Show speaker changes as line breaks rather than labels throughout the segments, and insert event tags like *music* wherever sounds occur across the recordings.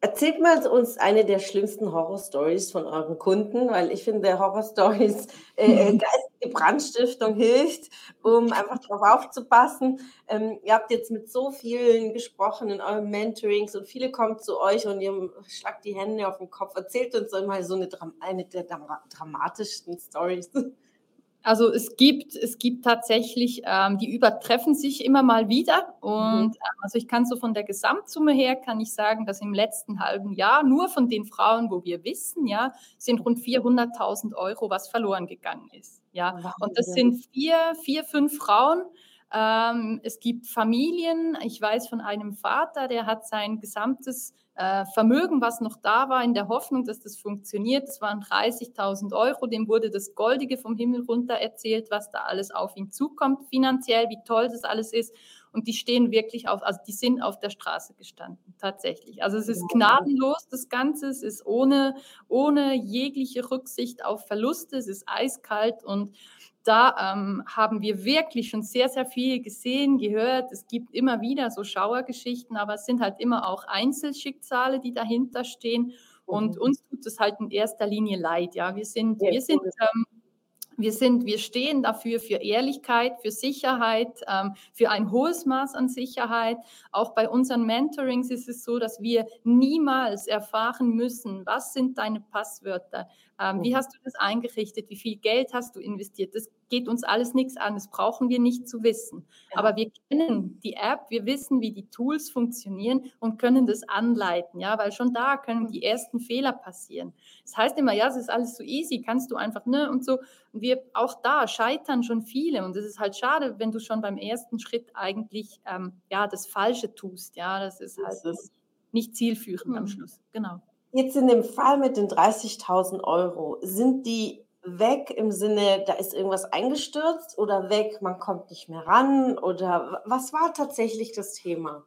Erzählt mal uns eine der schlimmsten Horror-Stories von euren Kunden, weil ich finde, Horror-Stories, äh, äh mhm. geistige Brandstiftung hilft, um einfach darauf aufzupassen. Ähm, ihr habt jetzt mit so vielen gesprochen in euren Mentorings und viele kommen zu euch und ihr schlagt die Hände auf den Kopf. Erzählt uns mal so eine, eine der dramatischsten Stories.
Also es gibt, es gibt tatsächlich, ähm, die übertreffen sich immer mal wieder. Und mhm. Ähm, also ich kann so von der Gesamtsumme her, kann ich sagen, dass im letzten halben Jahr nur von den Frauen, wo wir wissen, ja, sind rund 400.000 Euro, was verloren gegangen ist. Ja, Wahnsinn. und das sind vier, vier, fünf Frauen. Ähm, es gibt Familien. Ich weiß von einem Vater, der hat sein gesamtes äh, Vermögen, was noch da war, in der Hoffnung, dass das funktioniert. Das waren 30.000 Euro. Dem wurde das Goldige vom Himmel runter erzählt, was da alles auf ihn zukommt, finanziell, wie toll das alles ist. Und die stehen wirklich auf, also die sind auf der Straße gestanden, tatsächlich. Also es ist gnadenlos, das Ganze. Es ist ohne, ohne jegliche Rücksicht auf Verluste. Es ist eiskalt und da ähm, haben wir wirklich schon sehr, sehr viel gesehen, gehört. Es gibt immer wieder so Schauergeschichten, aber es sind halt immer auch Einzelschicksale, die dahinter stehen. Und mhm. uns tut es halt in erster Linie leid. Ja, wir sind, ja, wir sind ähm, wir, sind, wir stehen dafür für Ehrlichkeit, für Sicherheit, ähm, für ein hohes Maß an Sicherheit. Auch bei unseren Mentorings ist es so, dass wir niemals erfahren müssen, was sind deine Passwörter, ähm, wie mhm. hast du das eingerichtet, wie viel Geld hast du investiert. Das geht uns alles nichts an, das brauchen wir nicht zu wissen. Ja. Aber wir kennen die App, wir wissen, wie die Tools funktionieren und können das anleiten, ja, weil schon da können die ersten Fehler passieren. Das heißt immer, ja, es ist alles so easy, kannst du einfach, ne, und so. Und wir auch da scheitern schon viele und es ist halt schade, wenn du schon beim ersten Schritt eigentlich, ähm, ja, das Falsche tust, ja, das ist halt das nicht zielführend mhm. am Schluss, genau.
Jetzt in dem Fall mit den 30.000 Euro, sind die weg im Sinne, da ist irgendwas eingestürzt oder weg, man kommt nicht mehr ran oder was war tatsächlich das Thema?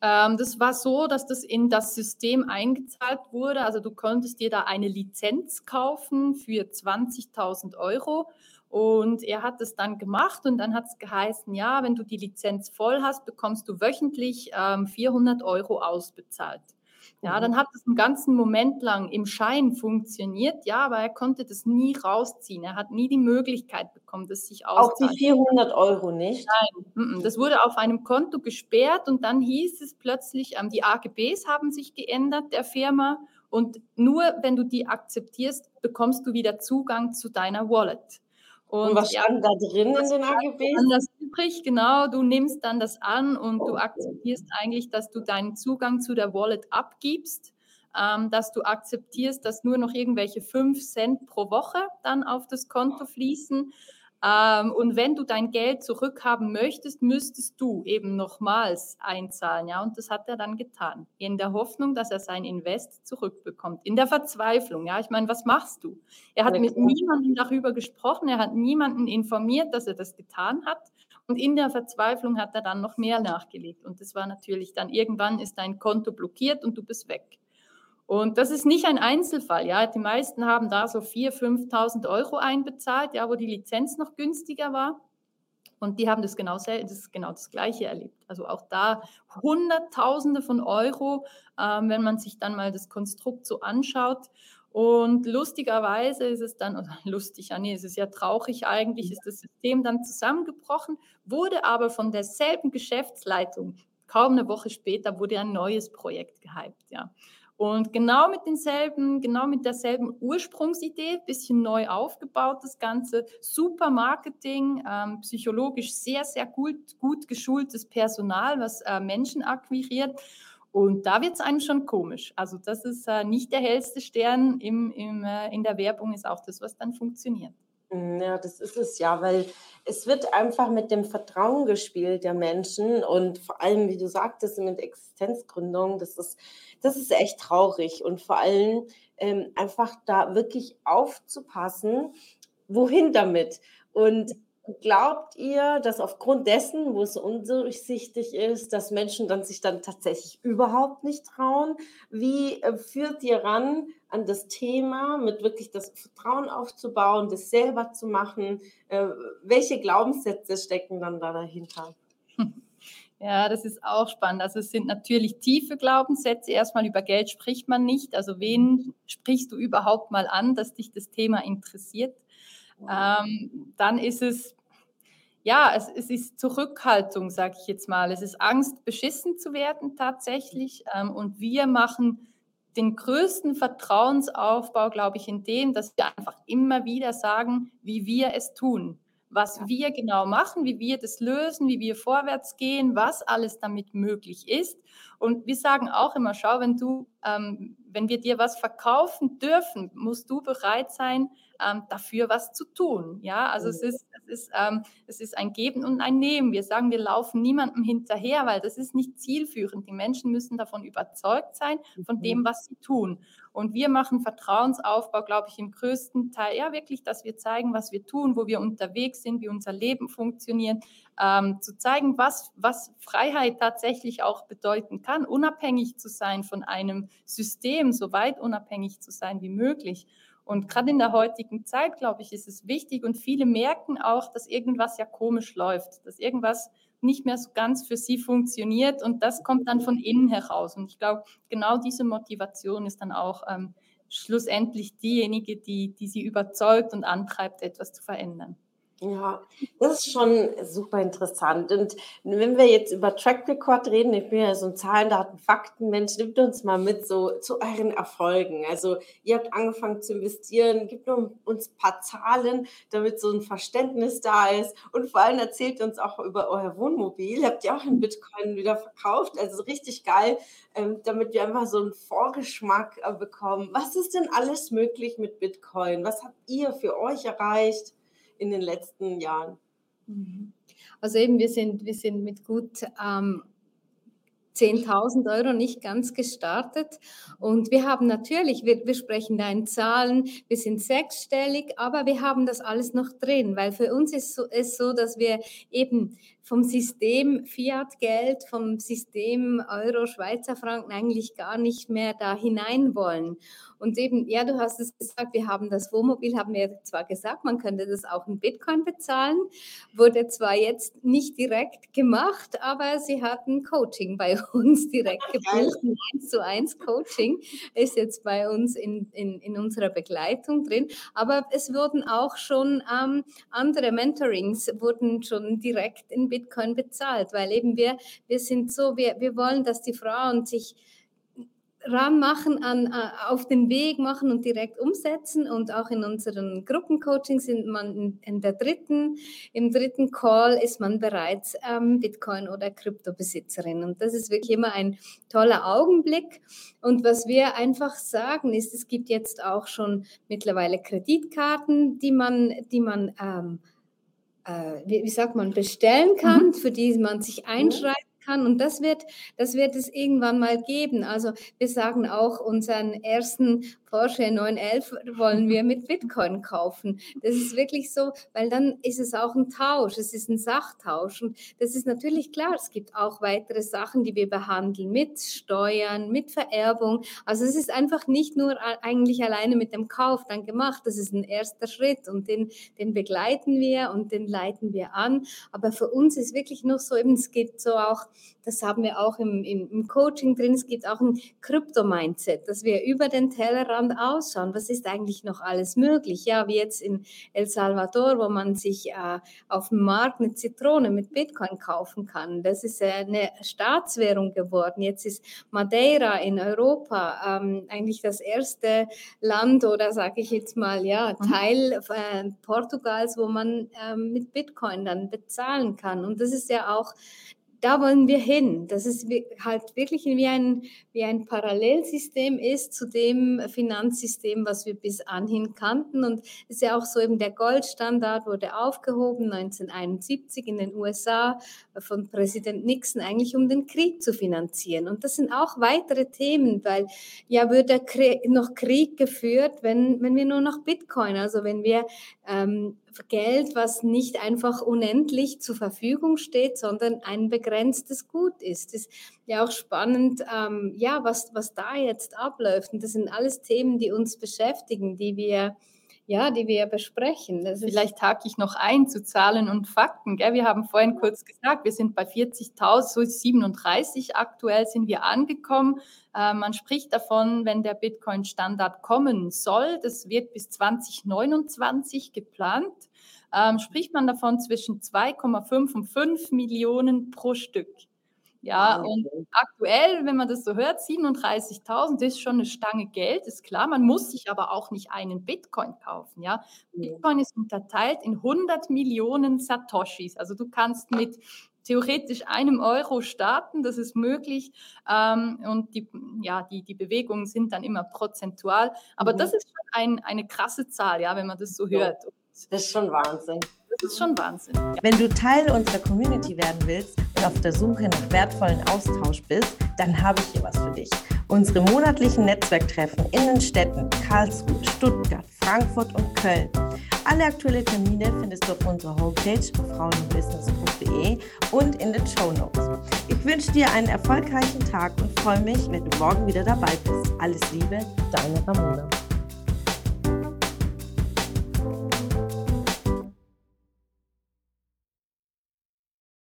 Ähm, das war so, dass das in das System eingezahlt wurde. Also du konntest dir da eine Lizenz kaufen für 20.000 Euro. Und er hat es dann gemacht und dann hat es geheißen, ja, wenn du die Lizenz voll hast, bekommst du wöchentlich ähm, 400 Euro ausbezahlt. Ja, mhm. dann hat es einen ganzen Moment lang im Schein funktioniert, ja, aber er konnte das nie rausziehen. Er hat nie die Möglichkeit bekommen, das sich
auszahlen. Auch die 400 Euro nicht?
Nein, das wurde auf einem Konto gesperrt und dann hieß es plötzlich, ähm, die AGBs haben sich geändert der Firma und nur wenn du die akzeptierst, bekommst du wieder Zugang zu deiner Wallet.
Und, und was stand ja, da drin in den AGBs?
Das übrig, genau. Du nimmst dann das an und du akzeptierst eigentlich, dass du deinen Zugang zu der Wallet abgibst, ähm, dass du akzeptierst, dass nur noch irgendwelche 5 Cent pro Woche dann auf das Konto fließen ähm, und wenn du dein Geld zurückhaben möchtest, müsstest du eben nochmals einzahlen. Ja, und das hat er dann getan. In der Hoffnung, dass er sein Invest zurückbekommt. In der Verzweiflung. Ja, ich meine, was machst du? Er hat mit niemandem darüber gesprochen. Er hat niemanden informiert, dass er das getan hat. Und in der Verzweiflung hat er dann noch mehr nachgelegt. Und das war natürlich dann irgendwann ist dein Konto blockiert und du bist weg. Und das ist nicht ein Einzelfall. Ja, die meisten haben da so 4.000, 5.000 Euro einbezahlt, ja, wo die Lizenz noch günstiger war. Und die haben das genau, das, genau das Gleiche erlebt. Also auch da Hunderttausende von Euro, ähm, wenn man sich dann mal das Konstrukt so anschaut. Und lustigerweise ist es dann, oder *laughs* lustig, ja, nee, es ist ja traurig eigentlich, ist das System dann zusammengebrochen, wurde aber von derselben Geschäftsleitung, kaum eine Woche später, wurde ein neues Projekt gehypt, ja. Und genau mit denselben, genau mit derselben Ursprungsidee, bisschen neu aufgebaut das Ganze, super Marketing, ähm, psychologisch sehr, sehr gut, gut geschultes Personal, was äh, Menschen akquiriert. Und da wird es einem schon komisch. Also das ist äh, nicht der hellste Stern im, im, äh, in der Werbung, ist auch das, was dann funktioniert.
Hm, ja, das ist es ja, weil es wird einfach mit dem Vertrauen gespielt der Menschen und vor allem, wie du sagtest, mit Existenzgründung, das ist, das ist echt traurig und vor allem ähm, einfach da wirklich aufzupassen, wohin damit. Und glaubt ihr, dass aufgrund dessen, wo es undurchsichtig ist, dass Menschen dann sich dann tatsächlich überhaupt nicht trauen? Wie äh, führt ihr ran an das Thema, mit wirklich das Vertrauen aufzubauen, das selber zu machen? Äh, welche Glaubenssätze stecken dann da dahinter? *laughs*
Ja, das ist auch spannend. Also es sind natürlich tiefe Glaubenssätze. Erstmal über Geld spricht man nicht. Also wen sprichst du überhaupt mal an, dass dich das Thema interessiert? Ähm, dann ist es, ja, es, es ist Zurückhaltung, sage ich jetzt mal. Es ist Angst, beschissen zu werden tatsächlich. Ähm, und wir machen den größten Vertrauensaufbau, glaube ich, in dem, dass wir einfach immer wieder sagen, wie wir es tun was wir genau machen, wie wir das lösen, wie wir vorwärts gehen, was alles damit möglich ist. Und wir sagen auch immer, schau, wenn du, ähm, wenn wir dir was verkaufen dürfen, musst du bereit sein, ähm, dafür was zu tun. Ja, also es mhm. ist, es ist, ähm, es ist ein Geben und ein Nehmen. Wir sagen, wir laufen niemandem hinterher, weil das ist nicht zielführend. Die Menschen müssen davon überzeugt sein, von dem, mhm. was sie tun. Und wir machen Vertrauensaufbau, glaube ich, im größten Teil, ja, wirklich, dass wir zeigen, was wir tun, wo wir unterwegs sind, wie unser Leben funktioniert, ähm, zu zeigen, was, was Freiheit tatsächlich auch bedeuten kann, unabhängig zu sein von einem System, so weit unabhängig zu sein wie möglich. Und gerade in der heutigen Zeit, glaube ich, ist es wichtig und viele merken auch, dass irgendwas ja komisch läuft, dass irgendwas nicht mehr so ganz für sie funktioniert und das kommt dann von innen heraus. Und ich glaube, genau diese Motivation ist dann auch ähm, schlussendlich diejenige, die, die sie überzeugt und antreibt, etwas zu verändern.
Ja, das ist schon super interessant. Und wenn wir jetzt über Track Record reden, ich bin ja so ein Zahlen, Daten, Fakten Mensch, nimmt uns mal mit so zu euren Erfolgen. Also ihr habt angefangen zu investieren, gibt uns ein paar Zahlen, damit so ein Verständnis da ist. Und vor allem erzählt uns auch über euer Wohnmobil. Habt ihr auch in Bitcoin wieder verkauft? Also richtig geil, ähm, damit wir einfach so einen Vorgeschmack äh, bekommen. Was ist denn alles möglich mit Bitcoin? Was habt ihr für euch erreicht? In den letzten Jahren?
Mhm. Also eben, wir sind, wir sind mit gut ähm, 10.000 Euro nicht ganz gestartet. Und wir haben natürlich, wir, wir sprechen da in Zahlen, wir sind sechsstellig, aber wir haben das alles noch drin, weil für uns ist es so, so dass wir eben vom System Fiat-Geld, vom System Euro, Schweizer Franken eigentlich gar nicht mehr da hinein wollen. Und eben, ja, du hast es gesagt, wir haben das Wohnmobil, haben wir zwar gesagt, man könnte das auch in Bitcoin bezahlen, wurde zwar jetzt nicht direkt gemacht, aber sie hatten Coaching bei *laughs* uns direkt gebucht, ein 1 zu 1 Coaching ist jetzt bei uns in, in, in unserer Begleitung drin, aber es wurden auch schon ähm, andere Mentorings, wurden schon direkt in Bitcoin bezahlt, weil eben wir, wir sind so, wir, wir wollen, dass die Frauen sich ranmachen, an, äh, auf den Weg machen und direkt umsetzen. Und auch in unseren Gruppencoachings sind man in, der dritten, im dritten Call ist man bereits ähm, Bitcoin- oder Kryptobesitzerin. Und das ist wirklich immer ein toller Augenblick. Und was wir einfach sagen, ist, es gibt jetzt auch schon mittlerweile Kreditkarten, die man, die man ähm, äh, wie, wie, sagt man, bestellen kann, mhm. für die man sich einschreibt kann. Und das wird, das wird es irgendwann mal geben. Also wir sagen auch unseren ersten Porsche 911 wollen wir mit Bitcoin kaufen. Das ist wirklich so, weil dann ist es auch ein Tausch, es ist ein Sachtausch. Und das ist natürlich klar, es gibt auch weitere Sachen, die wir behandeln mit Steuern, mit Vererbung. Also es ist einfach nicht nur eigentlich alleine mit dem Kauf dann gemacht. Das ist ein erster Schritt und den, den begleiten wir und den leiten wir an. Aber für uns ist wirklich noch so eben, es geht so auch das haben wir auch im, im, im Coaching drin, es gibt auch ein Krypto-Mindset, dass wir über den Tellerrand ausschauen. Was ist eigentlich noch alles möglich? Ja, wie jetzt in El Salvador, wo man sich äh, auf dem Markt eine Zitrone mit Bitcoin kaufen kann. Das ist äh, eine Staatswährung geworden. Jetzt ist Madeira in Europa ähm, eigentlich das erste Land oder sage ich jetzt mal, ja, mhm. Teil äh, Portugals, wo man ähm, mit Bitcoin dann bezahlen kann. Und das ist ja auch da wollen wir hin, dass es halt wirklich wie ein, wie ein Parallelsystem ist zu dem Finanzsystem, was wir bis anhin kannten. Und es ist ja auch so eben der Goldstandard wurde aufgehoben 1971 in den USA von Präsident Nixon eigentlich, um den Krieg zu finanzieren. Und das sind auch weitere Themen, weil ja würde noch Krieg geführt, wenn, wenn wir nur noch Bitcoin, also wenn wir ähm, Geld, was nicht einfach unendlich zur Verfügung steht, sondern ein begrenztes Gut ist. Es ist ja auch spannend, ähm, ja, was, was da jetzt abläuft. Und das sind alles Themen, die uns beschäftigen, die wir ja, die wir besprechen.
Das Vielleicht hake ich noch ein zu Zahlen und Fakten. Gell? Wir haben vorhin kurz gesagt, wir sind bei 40.000, so 37 aktuell sind wir angekommen. Äh, man spricht davon, wenn der Bitcoin-Standard kommen soll, das wird bis 2029 geplant, ähm, spricht man davon zwischen 2,5 und 5 Millionen pro Stück. Ja, und aktuell, wenn man das so hört, 37.000 ist schon eine Stange Geld, ist klar. Man muss sich aber auch nicht einen Bitcoin kaufen. Ja, Bitcoin ist unterteilt in 100 Millionen Satoshis. Also du kannst mit theoretisch einem Euro starten, das ist möglich. Ähm, und die, ja, die, die Bewegungen sind dann immer prozentual. Aber mhm. das ist schon ein, eine krasse Zahl, ja, wenn man das so hört.
Das ist schon Wahnsinn.
Das ist schon Wahnsinn.
Wenn du Teil unserer Community werden willst und auf der Suche nach wertvollen Austausch bist, dann habe ich hier was für dich. Unsere monatlichen Netzwerktreffen in den Städten Karlsruhe, Stuttgart, Frankfurt und Köln. Alle aktuellen Termine findest du auf unserer Homepage frauenbusiness.de und in den Show Notes. Ich wünsche dir einen erfolgreichen Tag und freue mich, wenn du morgen wieder dabei bist. Alles Liebe, deine Ramona.